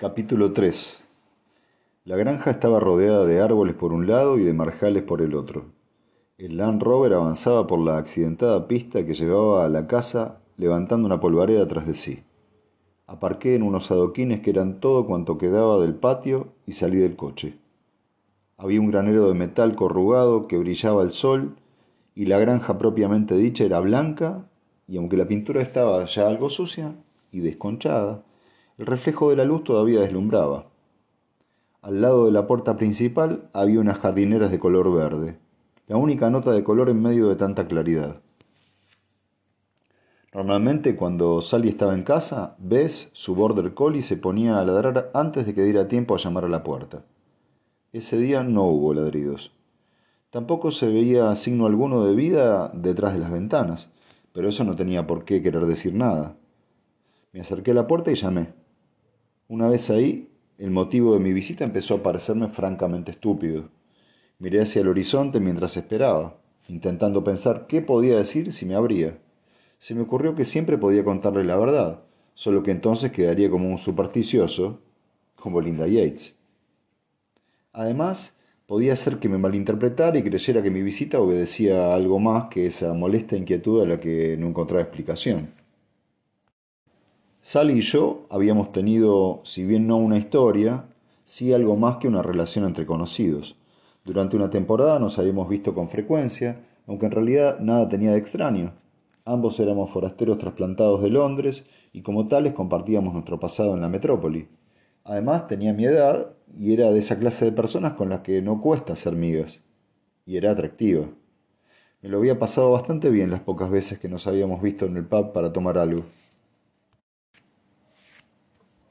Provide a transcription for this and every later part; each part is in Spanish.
Capítulo 3 La granja estaba rodeada de árboles por un lado y de marjales por el otro. El Land Rover avanzaba por la accidentada pista que llevaba a la casa levantando una polvareda tras de sí. Aparqué en unos adoquines que eran todo cuanto quedaba del patio y salí del coche. Había un granero de metal corrugado que brillaba al sol y la granja propiamente dicha era blanca y aunque la pintura estaba ya algo sucia y desconchada, el reflejo de la luz todavía deslumbraba. Al lado de la puerta principal había unas jardineras de color verde, la única nota de color en medio de tanta claridad. Normalmente cuando Sally estaba en casa, Bess, su border collie, se ponía a ladrar antes de que diera tiempo a llamar a la puerta. Ese día no hubo ladridos. Tampoco se veía signo alguno de vida detrás de las ventanas, pero eso no tenía por qué querer decir nada. Me acerqué a la puerta y llamé. Una vez ahí, el motivo de mi visita empezó a parecerme francamente estúpido. Miré hacia el horizonte mientras esperaba, intentando pensar qué podía decir si me abría. Se me ocurrió que siempre podía contarle la verdad, solo que entonces quedaría como un supersticioso, como Linda Yates. Además, podía ser que me malinterpretara y creyera que mi visita obedecía a algo más que esa molesta inquietud a la que no encontraba explicación. Sally y yo habíamos tenido, si bien no una historia, sí algo más que una relación entre conocidos. Durante una temporada nos habíamos visto con frecuencia, aunque en realidad nada tenía de extraño. Ambos éramos forasteros trasplantados de Londres y como tales compartíamos nuestro pasado en la metrópoli. Además tenía mi edad y era de esa clase de personas con las que no cuesta ser migas. Y era atractiva. Me lo había pasado bastante bien las pocas veces que nos habíamos visto en el pub para tomar algo.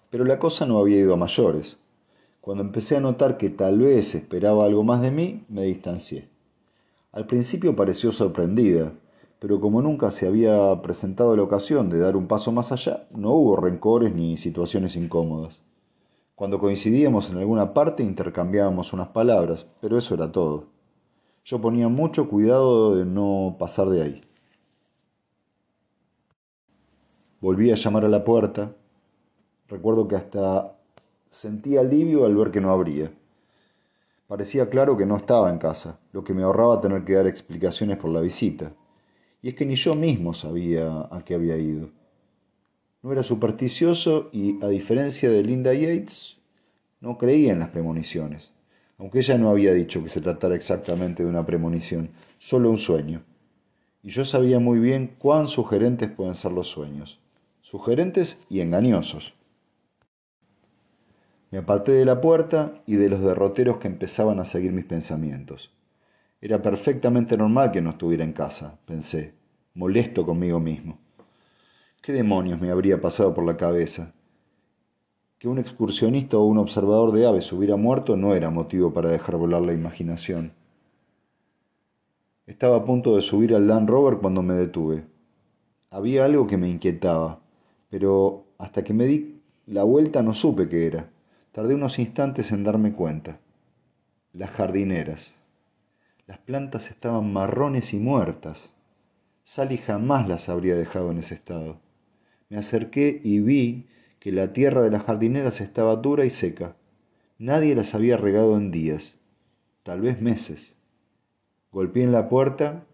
Pero la cosa no había ido a mayores. Cuando empecé a notar que tal vez esperaba algo más de mí, me distancié. Al principio pareció sorprendida, pero como nunca se había presentado la ocasión de dar un paso más allá, no hubo rencores ni situaciones incómodas. Cuando coincidíamos en alguna parte intercambiábamos unas palabras, pero eso era todo. Yo ponía mucho cuidado de no pasar de ahí. Volví a llamar a la puerta, Recuerdo que hasta sentí alivio al ver que no abría. Parecía claro que no estaba en casa, lo que me ahorraba tener que dar explicaciones por la visita. Y es que ni yo mismo sabía a qué había ido. No era supersticioso y, a diferencia de Linda Yates, no creía en las premoniciones, aunque ella no había dicho que se tratara exactamente de una premonición, solo un sueño. Y yo sabía muy bien cuán sugerentes pueden ser los sueños, sugerentes y engañosos. Me aparté de la puerta y de los derroteros que empezaban a seguir mis pensamientos. Era perfectamente normal que no estuviera en casa, pensé, molesto conmigo mismo. ¿Qué demonios me habría pasado por la cabeza? Que un excursionista o un observador de aves hubiera muerto no era motivo para dejar volar la imaginación. Estaba a punto de subir al Land Rover cuando me detuve. Había algo que me inquietaba, pero hasta que me di la vuelta no supe qué era. Tardé unos instantes en darme cuenta. Las jardineras. Las plantas estaban marrones y muertas. Sally jamás las habría dejado en ese estado. Me acerqué y vi que la tierra de las jardineras estaba dura y seca. Nadie las había regado en días, tal vez meses. Golpeé en la puerta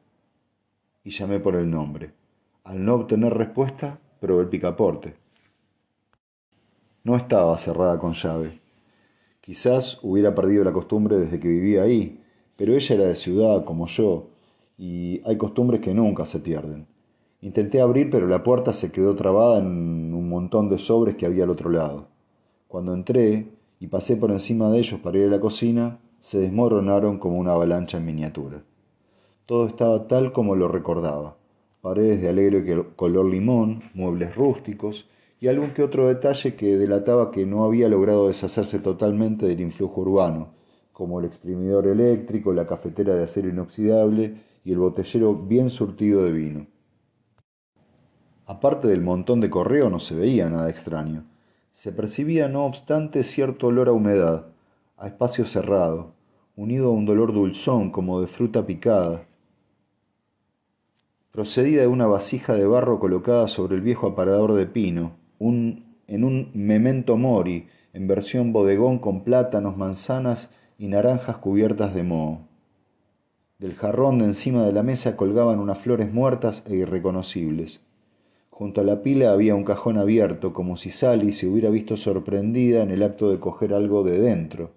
y llamé por el nombre. Al no obtener respuesta, probé el picaporte. No estaba cerrada con llave. Quizás hubiera perdido la costumbre desde que vivía ahí, pero ella era de ciudad como yo, y hay costumbres que nunca se pierden. Intenté abrir, pero la puerta se quedó trabada en un montón de sobres que había al otro lado. Cuando entré y pasé por encima de ellos para ir a la cocina, se desmoronaron como una avalancha en miniatura. Todo estaba tal como lo recordaba. Paredes de alegre color limón, muebles rústicos, y algún que otro detalle que delataba que no había logrado deshacerse totalmente del influjo urbano, como el exprimidor eléctrico, la cafetera de acero inoxidable y el botellero bien surtido de vino. Aparte del montón de correo no se veía nada extraño. Se percibía, no obstante, cierto olor a humedad, a espacio cerrado, unido a un dolor dulzón como de fruta picada, procedía de una vasija de barro colocada sobre el viejo aparador de pino, en un memento mori en versión bodegón con plátanos, manzanas y naranjas cubiertas de moho. Del jarrón de encima de la mesa colgaban unas flores muertas e irreconocibles. Junto a la pila había un cajón abierto, como si Sally se hubiera visto sorprendida en el acto de coger algo de dentro.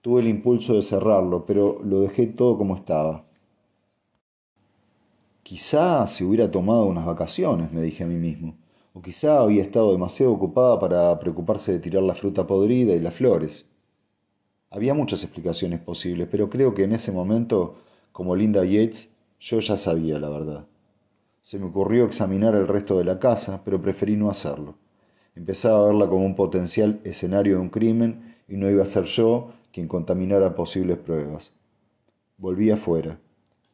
Tuve el impulso de cerrarlo, pero lo dejé todo como estaba. Quizá se hubiera tomado unas vacaciones, me dije a mí mismo, o quizá había estado demasiado ocupada para preocuparse de tirar la fruta podrida y las flores. Había muchas explicaciones posibles, pero creo que en ese momento, como Linda Yates, yo ya sabía la verdad. Se me ocurrió examinar el resto de la casa, pero preferí no hacerlo. Empezaba a verla como un potencial escenario de un crimen y no iba a ser yo quien contaminara posibles pruebas. Volví afuera.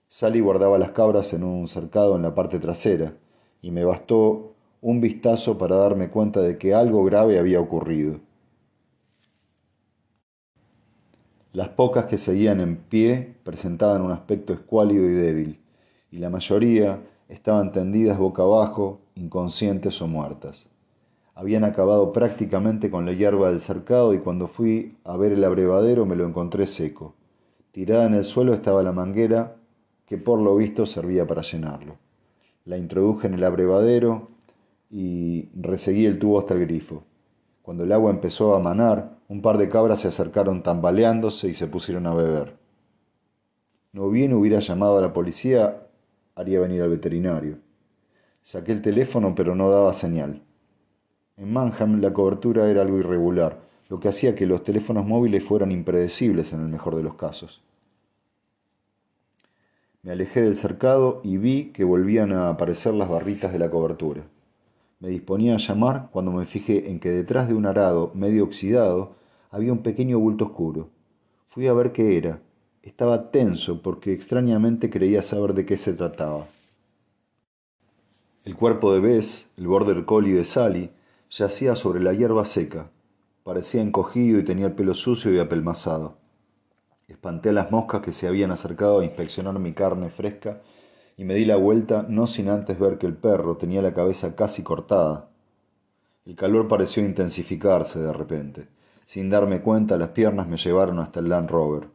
Sally guardaba las cabras en un cercado en la parte trasera, y me bastó un vistazo para darme cuenta de que algo grave había ocurrido. Las pocas que seguían en pie presentaban un aspecto escuálido y débil, y la mayoría estaban tendidas boca abajo, inconscientes o muertas. Habían acabado prácticamente con la hierba del cercado y cuando fui a ver el abrevadero me lo encontré seco. Tirada en el suelo estaba la manguera que por lo visto servía para llenarlo. La introduje en el abrevadero y reseguí el tubo hasta el grifo. Cuando el agua empezó a manar, un par de cabras se acercaron tambaleándose y se pusieron a beber. No bien hubiera llamado a la policía, haría venir al veterinario. Saqué el teléfono pero no daba señal. En Manham la cobertura era algo irregular, lo que hacía que los teléfonos móviles fueran impredecibles en el mejor de los casos. Me alejé del cercado y vi que volvían a aparecer las barritas de la cobertura. Me disponía a llamar cuando me fijé en que detrás de un arado medio oxidado había un pequeño bulto oscuro. Fui a ver qué era estaba tenso porque extrañamente creía saber de qué se trataba. El cuerpo de Bess, el border collie de Sally, yacía sobre la hierba seca. Parecía encogido y tenía el pelo sucio y apelmazado. Espanté a las moscas que se habían acercado a inspeccionar mi carne fresca y me di la vuelta no sin antes ver que el perro tenía la cabeza casi cortada. El calor pareció intensificarse de repente. Sin darme cuenta, las piernas me llevaron hasta el Land Rover.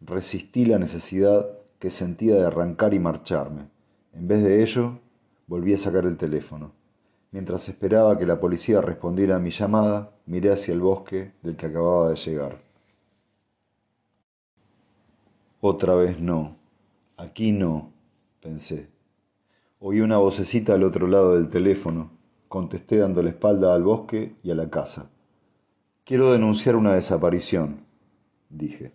Resistí la necesidad que sentía de arrancar y marcharme. En vez de ello, volví a sacar el teléfono. Mientras esperaba que la policía respondiera a mi llamada, miré hacia el bosque del que acababa de llegar. Otra vez no. Aquí no, pensé. Oí una vocecita al otro lado del teléfono. Contesté dando la espalda al bosque y a la casa. Quiero denunciar una desaparición, dije.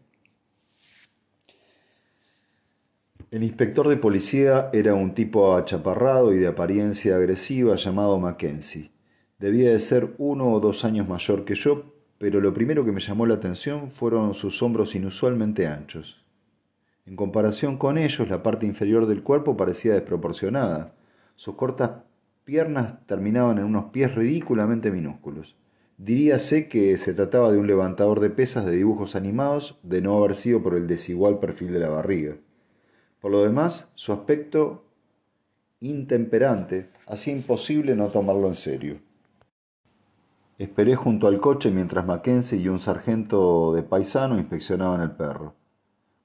El inspector de policía era un tipo achaparrado y de apariencia agresiva llamado Mackenzie. Debía de ser uno o dos años mayor que yo, pero lo primero que me llamó la atención fueron sus hombros inusualmente anchos. En comparación con ellos, la parte inferior del cuerpo parecía desproporcionada. Sus cortas piernas terminaban en unos pies ridículamente minúsculos. Diríase que se trataba de un levantador de pesas de dibujos animados, de no haber sido por el desigual perfil de la barriga. Por lo demás, su aspecto intemperante hacía imposible no tomarlo en serio. Esperé junto al coche mientras Mackenzie y un sargento de paisano inspeccionaban el perro.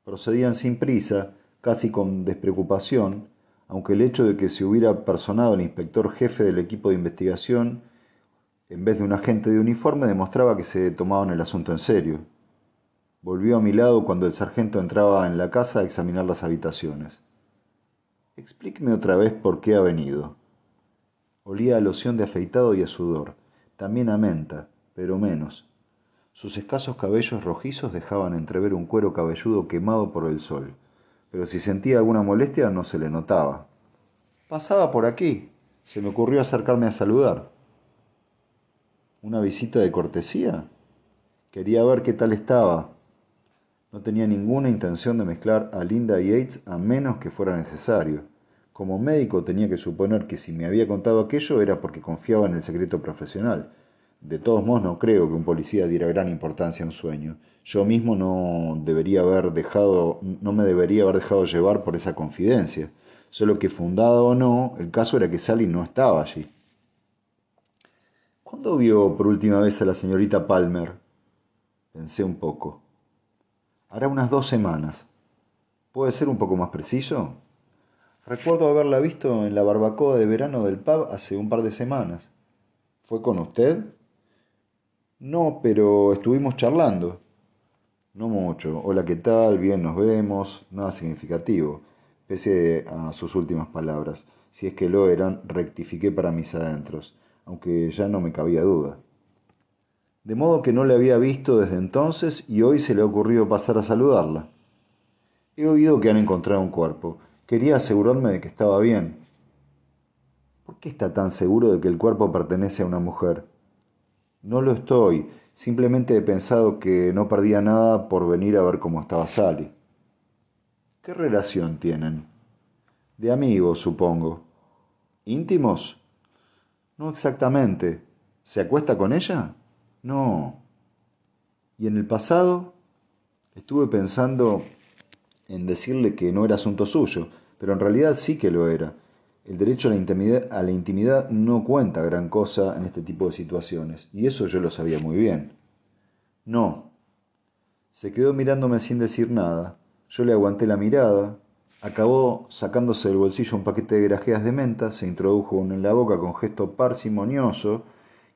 Procedían sin prisa, casi con despreocupación, aunque el hecho de que se hubiera personado el inspector jefe del equipo de investigación en vez de un agente de uniforme demostraba que se tomaban el asunto en serio. Volvió a mi lado cuando el sargento entraba en la casa a examinar las habitaciones. Explíqueme otra vez por qué ha venido. Olía a loción de afeitado y a sudor, también a menta, pero menos. Sus escasos cabellos rojizos dejaban entrever un cuero cabelludo quemado por el sol, pero si sentía alguna molestia no se le notaba. Pasaba por aquí. Se me ocurrió acercarme a saludar. ¿Una visita de cortesía? Quería ver qué tal estaba, no tenía ninguna intención de mezclar a Linda Yates a menos que fuera necesario. Como médico tenía que suponer que si me había contado aquello era porque confiaba en el secreto profesional. De todos modos no creo que un policía diera gran importancia a un sueño. Yo mismo no debería haber dejado, no me debería haber dejado llevar por esa confidencia. Solo que fundado o no, el caso era que Sally no estaba allí. ¿Cuándo vio por última vez a la señorita Palmer? Pensé un poco. Hará unas dos semanas. ¿Puede ser un poco más preciso? Recuerdo haberla visto en la barbacoa de verano del pub hace un par de semanas. ¿Fue con usted? No, pero estuvimos charlando. No mucho. Hola, ¿qué tal? Bien, nos vemos. Nada significativo. Pese a sus últimas palabras. Si es que lo eran, rectifiqué para mis adentros, aunque ya no me cabía duda. De modo que no le había visto desde entonces y hoy se le ha ocurrido pasar a saludarla. He oído que han encontrado un cuerpo. Quería asegurarme de que estaba bien. ¿Por qué está tan seguro de que el cuerpo pertenece a una mujer? No lo estoy. Simplemente he pensado que no perdía nada por venir a ver cómo estaba Sally. ¿Qué relación tienen? De amigos, supongo. ¿Íntimos? No exactamente. ¿Se acuesta con ella? No. ¿Y en el pasado? Estuve pensando en decirle que no era asunto suyo, pero en realidad sí que lo era. El derecho a la, intimidad, no cuenta gran cosa en este tipo de situaciones, y eso yo lo sabía muy bien. No. Se quedó mirándome sin decir nada. Yo le aguanté la mirada. Acabó sacándose del bolsillo un paquete de grajeas de menta, se introdujo uno en la boca con gesto parsimonioso,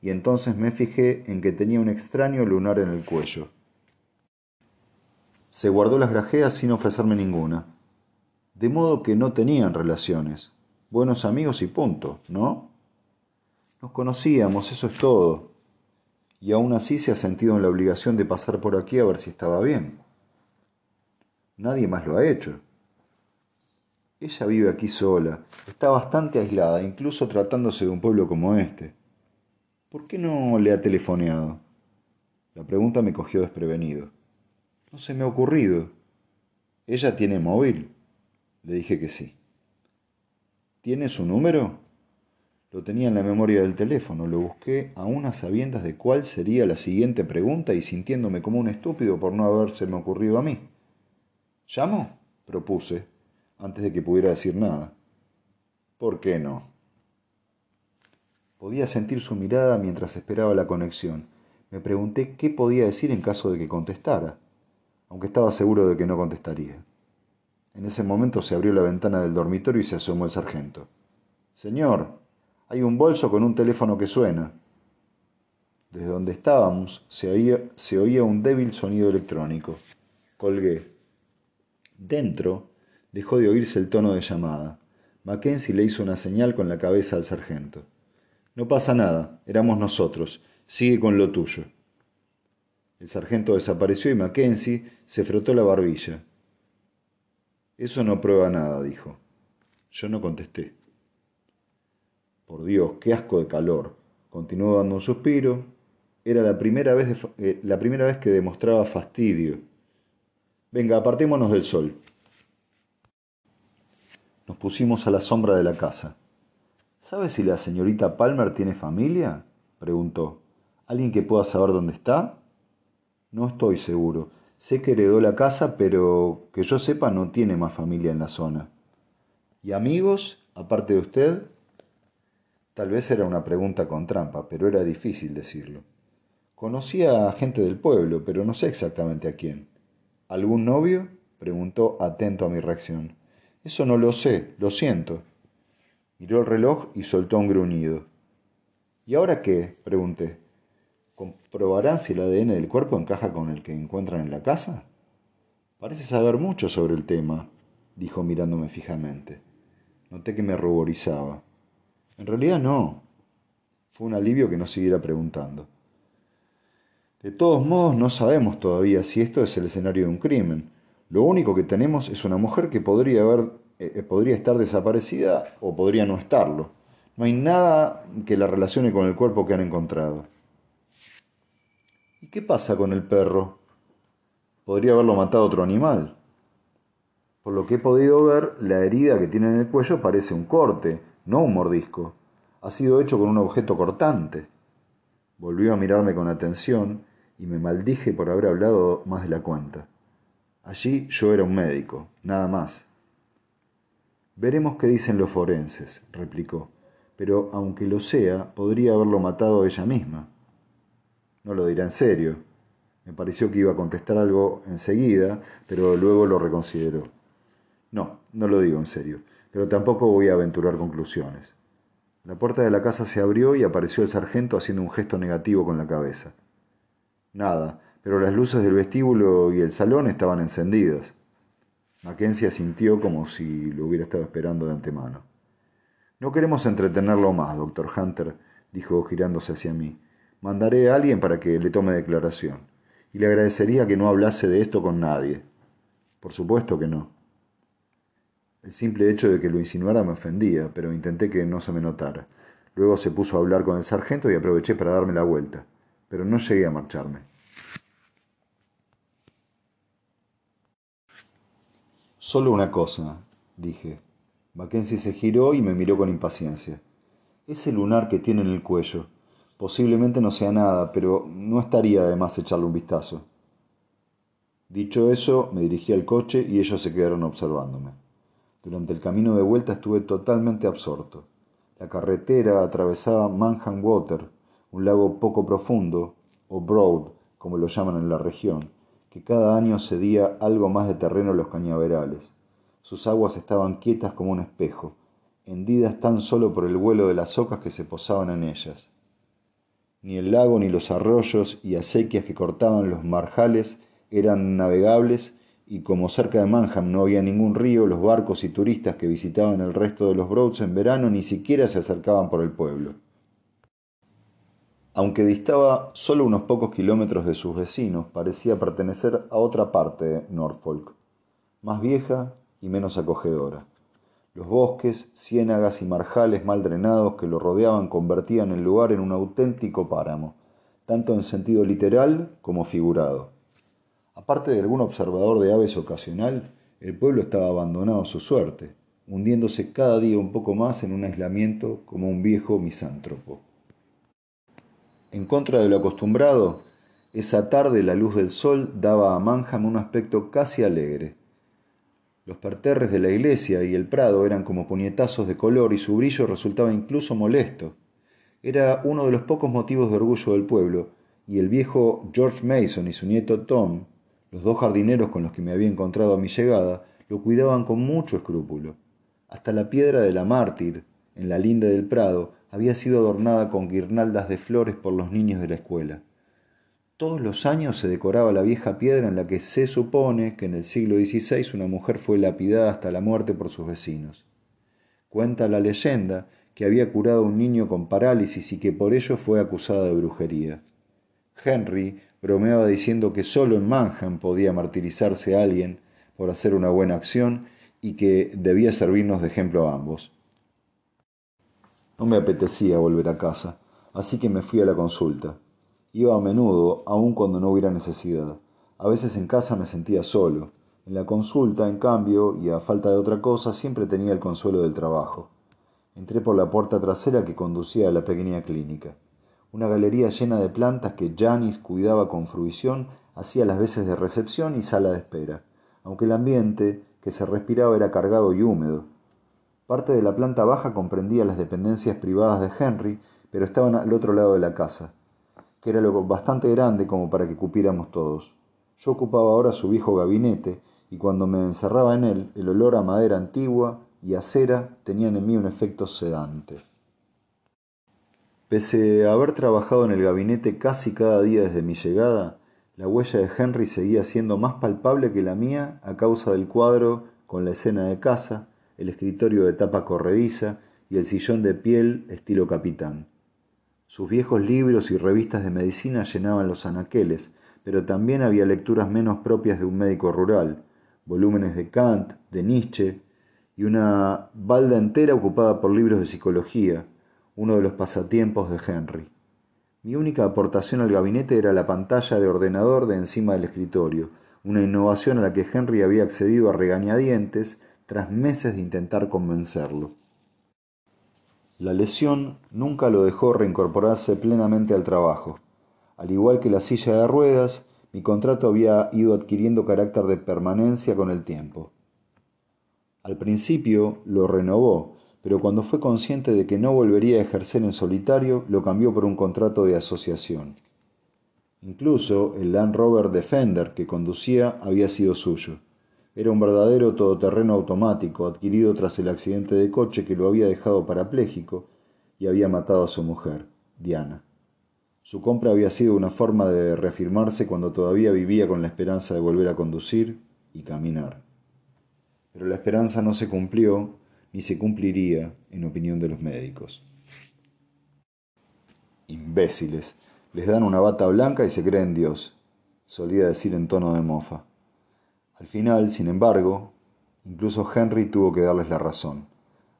y entonces me fijé en que tenía un extraño lunar en el cuello. Se guardó las grajeas sin ofrecerme ninguna. De modo que no tenían relaciones. Buenos amigos y punto, ¿no? Nos conocíamos, eso es todo. Y aún así se ha sentido en la obligación de pasar por aquí a ver si estaba bien. Nadie más lo ha hecho. Ella vive aquí sola, está bastante aislada, incluso tratándose de un pueblo como este. ¿Por qué no le ha telefoneado? La pregunta me cogió desprevenido. No se me ha ocurrido. ¿Ella tiene móvil? Le dije que sí. ¿Tiene su número? Lo tenía en la memoria del teléfono, lo busqué a unas sabiendas de cuál sería la siguiente pregunta y sintiéndome como un estúpido por no habérseme ocurrido a mí. ¿Llamo? propuse, antes de que pudiera decir nada. ¿Por qué no? Podía sentir su mirada mientras esperaba la conexión. Me pregunté qué podía decir en caso de que contestara aunque estaba seguro de que no contestaría. En ese momento se abrió la ventana del dormitorio y se asomó el sargento. Señor, hay un bolso con un teléfono que suena. Desde donde estábamos se oía, un débil sonido electrónico. Colgué. Dentro dejó de oírse el tono de llamada. Mackenzie le hizo una señal con la cabeza al sargento. No pasa nada, éramos nosotros. Sigue con lo tuyo. El sargento desapareció y Mackenzie se frotó la barbilla. Eso no prueba nada, dijo. Yo no contesté. Por Dios, qué asco de calor. Continuó dando un suspiro. Era la primera vez, eh, la primera vez que demostraba fastidio. Venga, apartémonos del sol. Nos pusimos a la sombra de la casa. ¿Sabe si la señorita Palmer tiene familia? preguntó. ¿Alguien que pueda saber dónde está? No estoy seguro. Sé que heredó la casa, pero que yo sepa no tiene más familia en la zona. ¿Y amigos, aparte de usted? Tal vez era una pregunta con trampa, pero era difícil decirlo. Conocía a gente del pueblo, pero no sé exactamente a quién. ¿Algún novio? preguntó atento a mi reacción. Eso no lo sé, lo siento. Miró el reloj y soltó un gruñido. ¿Y ahora qué? pregunté. ¿Comprobarán si el ADN del cuerpo encaja con el que encuentran en la casa? Parece saber mucho sobre el tema, dijo mirándome fijamente. Noté que me ruborizaba. En realidad no. Fue un alivio que no siguiera preguntando. De todos modos, no sabemos todavía si esto es el escenario de un crimen. Lo único que tenemos es una mujer que podría, haber, eh, podría estar desaparecida o podría no estarlo. No hay nada que la relacione con el cuerpo que han encontrado. ¿Y qué pasa con el perro? Podría haberlo matado otro animal. Por lo que he podido ver, la herida que tiene en el cuello parece un corte, no un mordisco. Ha sido hecho con un objeto cortante. Volvió a mirarme con atención y me maldije por haber hablado más de la cuenta. Allí yo era un médico, nada más. Veremos qué dicen los forenses, replicó. pero aunque lo sea, podría haberlo matado ella misma. No lo dirá en serio. Me pareció que iba a contestar algo enseguida, pero luego lo reconsideró. No, no lo digo en serio, pero tampoco voy a aventurar conclusiones. La puerta de la casa se abrió y apareció el sargento haciendo un gesto negativo con la cabeza. Nada, pero las luces del vestíbulo y el salón estaban encendidas. Mackenzie sintió como si lo hubiera estado esperando de antemano. No queremos entretenerlo más, doctor Hunter, dijo girándose hacia mí. Mandaré a alguien para que le tome declaración. Y le agradecería que no hablase de esto con nadie. Por supuesto que no. El simple hecho de que lo insinuara me ofendía, pero intenté que no se me notara. Luego se puso a hablar con el sargento y aproveché para darme la vuelta, pero no llegué a marcharme. Solo una cosa, dije. Mackenzie se giró y me miró con impaciencia. Ese lunar que tiene en el cuello. Posiblemente no sea nada, pero no estaría de más echarle un vistazo. Dicho eso, me dirigí al coche y ellos se quedaron observándome. Durante el camino de vuelta estuve totalmente absorto. La carretera atravesaba Manhattan Water, un lago poco profundo, o broad, como lo llaman en la región, que cada año cedía algo más de terreno a los cañaverales. Sus aguas estaban quietas como un espejo, hendidas tan solo por el vuelo de las ocas que se posaban en ellas. Ni el lago ni los arroyos y acequias que cortaban los marjales eran navegables y como cerca de Manham no había ningún río, los barcos y turistas que visitaban el resto de los Broads en verano ni siquiera se acercaban por el pueblo. Aunque distaba solo unos pocos kilómetros de sus vecinos, parecía pertenecer a otra parte de Norfolk, más vieja y menos acogedora. Los bosques, ciénagas y marjales mal drenados que lo rodeaban convertían el lugar en un auténtico páramo, tanto en sentido literal como figurado. Aparte de algún observador de aves ocasional, el pueblo estaba abandonado a su suerte, hundiéndose cada día un poco más en un aislamiento como un viejo misántropo. En contra de lo acostumbrado, esa tarde la luz del sol daba a Manham un aspecto casi alegre. Los parterres de la iglesia y el prado eran como puñetazos de color y su brillo resultaba incluso molesto. Era uno de los pocos motivos de orgullo del pueblo, y el viejo George Mason y su nieto Tom los dos jardineros con los que me había encontrado a mi llegada lo cuidaban con mucho escrúpulo. Hasta la piedra de la mártir, en la linda del prado, había sido adornada con guirnaldas de flores por los niños de la escuela. Todos los años se decoraba la vieja piedra en la que se supone que en el siglo XVI una mujer fue lapidada hasta la muerte por sus vecinos. Cuenta la leyenda que había curado a un niño con parálisis y que por ello fue acusada de brujería. Henry bromeaba diciendo que solo en Manhattan podía martirizarse a alguien por hacer una buena acción y que debía servirnos de ejemplo a ambos. No me apetecía volver a casa, así que me fui a la consulta. Iba a menudo, aun cuando no hubiera necesidad. A veces en casa me sentía solo. En la consulta, en cambio, y a falta de otra cosa, siempre tenía el consuelo del trabajo. Entré por la puerta trasera que conducía a la pequeña clínica. Una galería llena de plantas que Janis cuidaba con fruición hacía las veces de recepción y sala de espera, aunque el ambiente que se respiraba era cargado y húmedo. Parte de la planta baja comprendía las dependencias privadas de Henry, pero estaban al otro lado de la casa, que era lo bastante grande como para que cupiéramos todos. Yo ocupaba ahora su viejo gabinete, y cuando me encerraba en él, el olor a madera antigua y a cera tenían en mí un efecto sedante. Pese a haber trabajado en el gabinete casi cada día desde mi llegada, la huella de Henry seguía siendo más palpable que la mía a causa del cuadro con la escena de casa, el escritorio de tapa corrediza y el sillón de piel estilo capitán. Sus viejos libros y revistas de medicina llenaban los anaqueles, pero también había lecturas menos propias de un médico rural, volúmenes de Kant, de Nietzsche, y una balda entera ocupada por libros de psicología, uno de los pasatiempos de Henry. Mi única aportación al gabinete era la pantalla de ordenador de encima del escritorio, una innovación a la que Henry había accedido a regañadientes tras meses de intentar convencerlo. La lesión nunca lo dejó reincorporarse plenamente al trabajo. Al igual que la silla de ruedas, mi contrato había ido adquiriendo carácter de permanencia con el tiempo. Al principio lo renovó, pero cuando fue consciente de que no volvería a ejercer en solitario, lo cambió por un contrato de asociación. Incluso el Land Rover Defender que conducía había sido suyo. Era un verdadero todoterreno automático adquirido tras el accidente de coche que lo había dejado parapléjico y había matado a su mujer, Diana. Su compra había sido una forma de reafirmarse cuando todavía vivía con la esperanza de volver a conducir y caminar. Pero la esperanza no se cumplió ni se cumpliría, en opinión de los médicos. Imbéciles, les dan una bata blanca y se creen Dios, solía decir en tono de mofa. Al final, sin embargo, incluso Henry tuvo que darles la razón.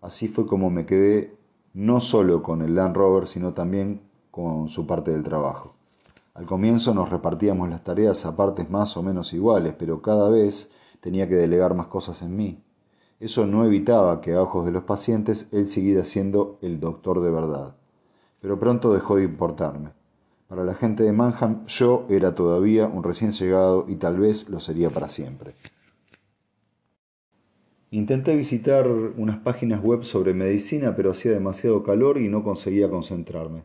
Así fue como me quedé no solo con el Land Rover, sino también con su parte del trabajo. Al comienzo nos repartíamos las tareas a partes más o menos iguales, pero cada vez tenía que delegar más cosas en mí. Eso no evitaba que a ojos de los pacientes él siguiera siendo el doctor de verdad. Pero pronto dejó de importarme. Para la gente de Manham yo era todavía un recién llegado y tal vez lo sería para siempre. Intenté visitar unas páginas web sobre medicina, pero hacía demasiado calor y no conseguía concentrarme.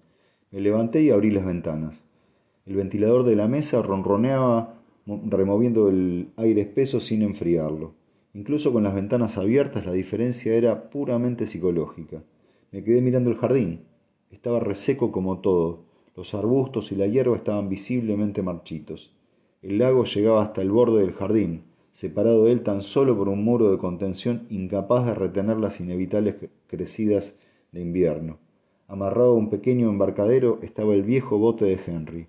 Me levanté y abrí las ventanas. El ventilador de la mesa ronroneaba removiendo el aire espeso sin enfriarlo. Incluso con las ventanas abiertas la diferencia era puramente psicológica. Me quedé mirando el jardín. Estaba reseco como todo. Los arbustos y la hierba estaban visiblemente marchitos. El lago llegaba hasta el borde del jardín, separado de él tan solo por un muro de contención incapaz de retener las inevitables crecidas de invierno. Amarrado a un pequeño embarcadero estaba el viejo bote de Henry.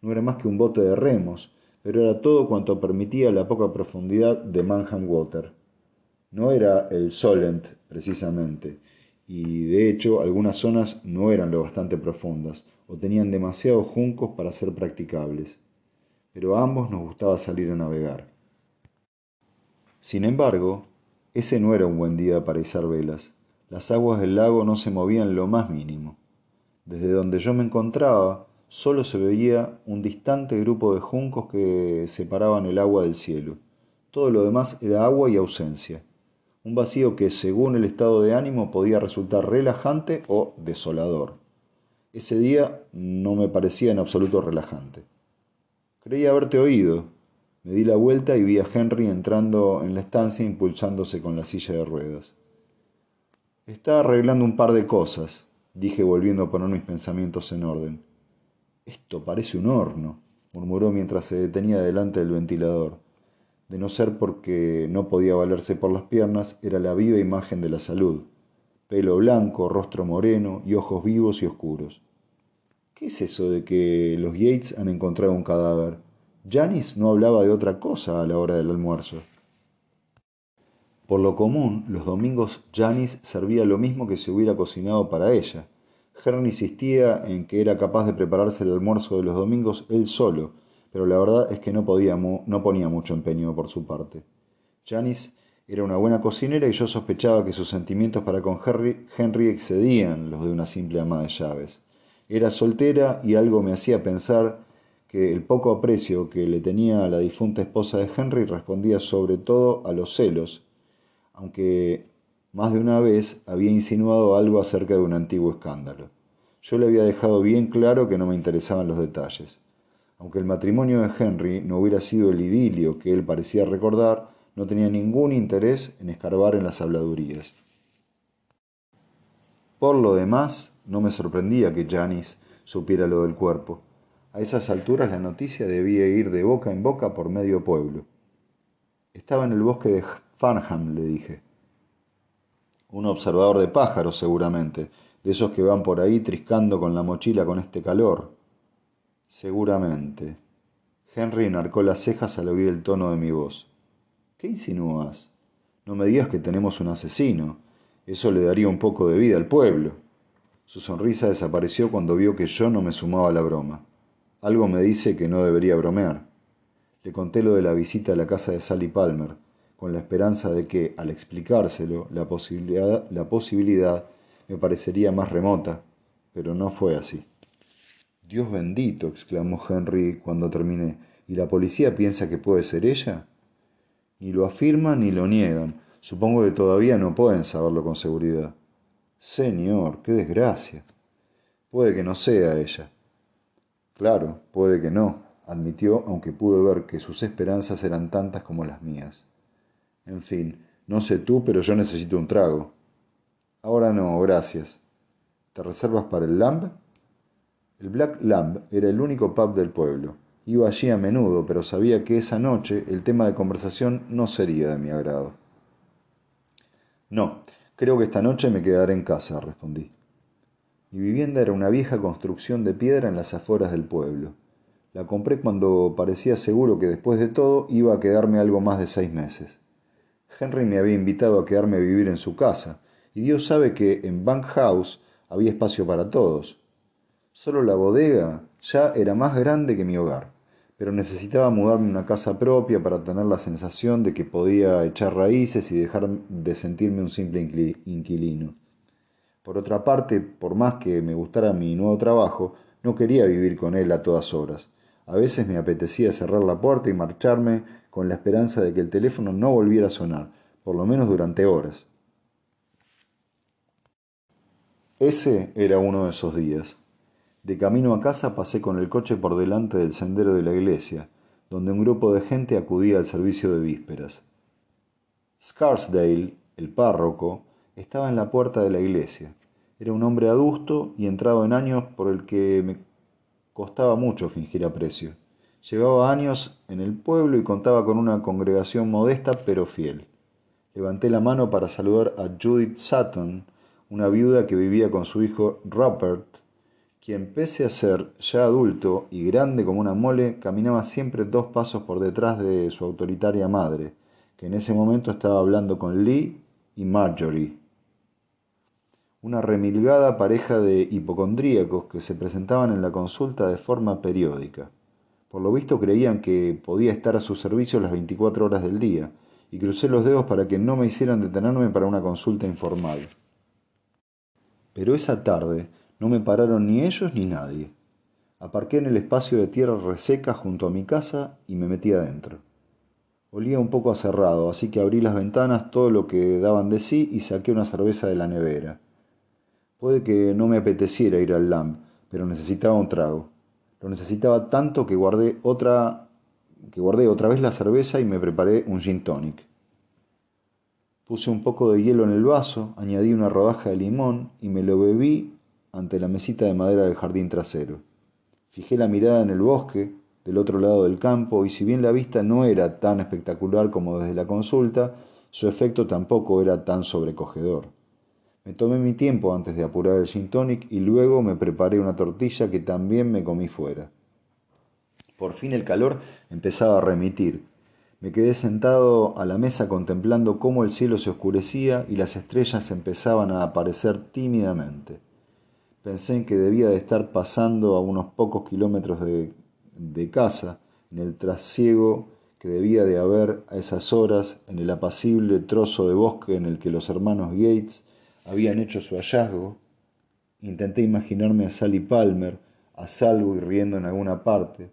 No era más que un bote de remos, pero era todo cuanto permitía la poca profundidad de Manhattan Water. No era el Solent, precisamente, y de hecho algunas zonas no eran lo bastante profundas o tenían demasiados juncos para ser practicables. Pero a ambos nos gustaba salir a navegar. Sin embargo, ese no era un buen día para izar velas. Las aguas del lago no se movían lo más mínimo. Desde donde yo me encontraba, Solo se veía un distante grupo de juncos que separaban el agua del cielo. Todo lo demás era agua y ausencia. Un vacío que, según el estado de ánimo, podía resultar relajante o desolador. Ese día no me parecía en absoluto relajante. Creí haberte oído. Me di la vuelta y vi a Henry entrando en la estancia impulsándose con la silla de ruedas. Está arreglando un par de cosas, dije volviendo a poner mis pensamientos en orden. Esto parece un horno, murmuró mientras se detenía delante del ventilador. De no ser porque no podía valerse por las piernas, era la viva imagen de la salud. Pelo blanco, rostro moreno y ojos vivos y oscuros. ¿Qué es eso de que los Yates han encontrado un cadáver? Janis no hablaba de otra cosa a la hora del almuerzo. Por lo común, los domingos Janis servía lo mismo que se hubiera cocinado para ella, Henry insistía en que era capaz de prepararse el almuerzo de los domingos él solo, pero la verdad es que no, podía no ponía mucho empeño por su parte. Janice era una buena cocinera y yo sospechaba que sus sentimientos para con Henry, Henry excedían los de una simple ama de llaves. Era soltera y algo me hacía pensar que el poco aprecio que le tenía a la difunta esposa de Henry respondía sobre todo a los celos, aunque más de una vez había insinuado algo acerca de un antiguo escándalo. Yo le había dejado bien claro que no me interesaban los detalles. Aunque el matrimonio de Henry no hubiera sido el idilio que él parecía recordar, no tenía ningún interés en escarbar en las habladurías. Por lo demás, no me sorprendía que Janis supiera lo del cuerpo. A esas alturas la noticia debía ir de boca en boca por medio pueblo. Estaba en el bosque de Farnham, le dije. Un observador de pájaros, seguramente, de esos que van por ahí triscando con la mochila con este calor. Seguramente. Henry enarcó las cejas al oír el tono de mi voz. ¿Qué insinúas? No me digas que tenemos un asesino. Eso le daría un poco de vida al pueblo. Su sonrisa desapareció cuando vio que yo no me sumaba a la broma. Algo me dice que no debería bromear. Le conté lo de la visita a la casa de Sally Palmer con la esperanza de que, al explicárselo, la posibilidad, la posibilidad me parecería más remota, pero no fue así. Dios bendito, exclamó Henry cuando terminé. ¿Y la policía piensa que puede ser ella? Ni lo afirman ni lo niegan. Supongo que todavía no pueden saberlo con seguridad. Señor, qué desgracia. Puede que no sea ella. Claro, puede que no, admitió, aunque pude ver que sus esperanzas eran tantas como las mías. En fin, no sé tú, pero yo necesito un trago. Ahora no, gracias. ¿Te reservas para el Lamb? El Black Lamb era el único pub del pueblo. Iba allí a menudo, pero sabía que esa noche el tema de conversación no sería de mi agrado. No, creo que esta noche me quedaré en casa, respondí. Mi vivienda era una vieja construcción de piedra en las afueras del pueblo. La compré cuando parecía seguro que después de todo iba a quedarme algo más de seis meses. Henry me había invitado a quedarme a vivir en su casa, y Dios sabe que en Bank House había espacio para todos. Solo la bodega ya era más grande que mi hogar, pero necesitaba mudarme a una casa propia para tener la sensación de que podía echar raíces y dejar de sentirme un simple inquilino. Por otra parte, por más que me gustara mi nuevo trabajo, no quería vivir con él a todas horas. A veces me apetecía cerrar la puerta y marcharme con la esperanza de que el teléfono no volviera a sonar, por lo menos durante horas. Ese era uno de esos días. De camino a casa pasé con el coche por delante del sendero de la iglesia, donde un grupo de gente acudía al servicio de vísperas. Scarsdale, el párroco, estaba en la puerta de la iglesia. Era un hombre adusto y entrado en años por el que me costaba mucho fingir aprecio. Llevaba años en el pueblo y contaba con una congregación modesta pero fiel. Levanté la mano para saludar a Judith Sutton, una viuda que vivía con su hijo Rupert, quien pese a ser ya adulto y grande como una mole, caminaba siempre dos pasos por detrás de su autoritaria madre, que en ese momento estaba hablando con Lee y Marjorie, una remilgada pareja de hipocondríacos que se presentaban en la consulta de forma periódica. Por lo visto creían que podía estar a su servicio las 24 horas del día, y crucé los dedos para que no me hicieran detenerme para una consulta informal. Pero esa tarde no me pararon ni ellos ni nadie. Aparqué en el espacio de tierra reseca junto a mi casa y me metí adentro. Olía un poco a cerrado, así que abrí las ventanas todo lo que daban de sí y saqué una cerveza de la nevera. Puede que no me apeteciera ir al LAMP, pero necesitaba un trago. Lo necesitaba tanto que guardé otra que guardé otra vez la cerveza y me preparé un gin tonic. Puse un poco de hielo en el vaso, añadí una rodaja de limón y me lo bebí ante la mesita de madera del jardín trasero. Fijé la mirada en el bosque, del otro lado del campo, y si bien la vista no era tan espectacular como desde la consulta, su efecto tampoco era tan sobrecogedor. Me tomé mi tiempo antes de apurar el gin tonic y luego me preparé una tortilla que también me comí fuera. Por fin el calor empezaba a remitir, me quedé sentado a la mesa contemplando cómo el cielo se oscurecía y las estrellas empezaban a aparecer tímidamente. Pensé en que debía de estar pasando a unos pocos kilómetros de, de casa, en el trasiego que debía de haber a esas horas en el apacible trozo de bosque en el que los hermanos Gates habían hecho su hallazgo. Intenté imaginarme a Sally Palmer, a salvo y riendo en alguna parte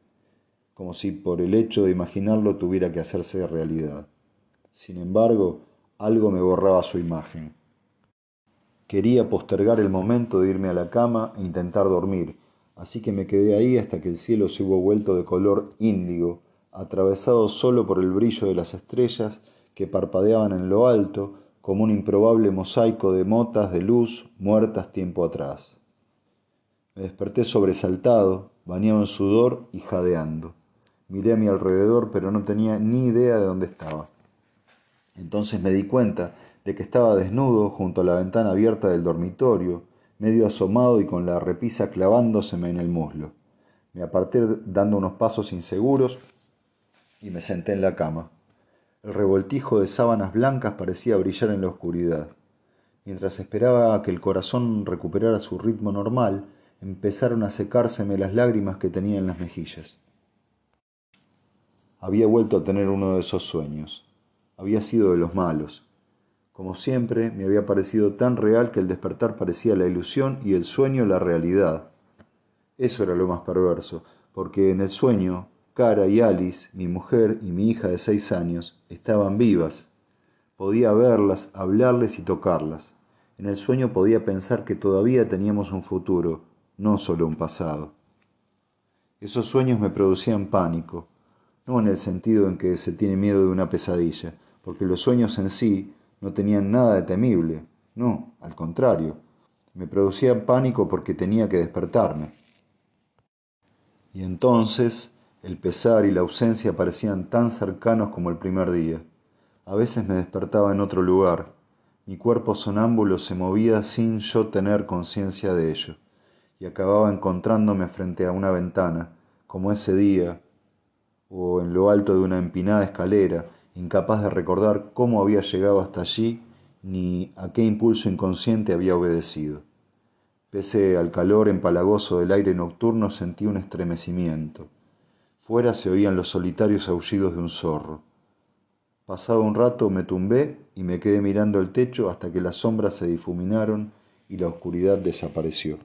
como si por el hecho de imaginarlo tuviera que hacerse realidad. Sin embargo, algo me borraba su imagen. Quería postergar el momento de irme a la cama e intentar dormir, así que me quedé ahí hasta que el cielo se hubo vuelto de color índigo, atravesado solo por el brillo de las estrellas que parpadeaban en lo alto como un improbable mosaico de motas de luz muertas tiempo atrás. Me desperté sobresaltado, bañado en sudor y jadeando. Miré a mi alrededor, pero no tenía ni idea de dónde estaba. Entonces me di cuenta de que estaba desnudo junto a la ventana abierta del dormitorio, medio asomado y con la repisa clavándoseme en el muslo. Me aparté dando unos pasos inseguros y me senté en la cama. El revoltijo de sábanas blancas parecía brillar en la oscuridad. Mientras esperaba a que el corazón recuperara su ritmo normal, empezaron a secárseme las lágrimas que tenía en las mejillas. Había vuelto a tener uno de esos sueños. Había sido de los malos. Como siempre, me había parecido tan real que el despertar parecía la ilusión y el sueño la realidad. Eso era lo más perverso, porque en el sueño, Cara y Alice, mi mujer y mi hija de seis años, estaban vivas. Podía verlas, hablarles y tocarlas. En el sueño podía pensar que todavía teníamos un futuro, no solo un pasado. Esos sueños me producían pánico, no en el sentido en que se tiene miedo de una pesadilla, porque los sueños en sí no tenían nada de temible, no, al contrario, me producían pánico porque tenía que despertarme. Y entonces el pesar y la ausencia parecían tan cercanos como el primer día. A veces me despertaba en otro lugar, mi cuerpo sonámbulo se movía sin yo tener conciencia de ello, y acababa encontrándome frente a una ventana, como ese día, o en lo alto de una empinada escalera, incapaz de recordar cómo había llegado hasta allí ni a qué impulso inconsciente había obedecido. Pese al calor empalagoso del aire nocturno sentí un estremecimiento. Fuera se oían los solitarios aullidos de un zorro. Pasado un rato me tumbé y me quedé mirando el techo hasta que las sombras se difuminaron y la oscuridad desapareció.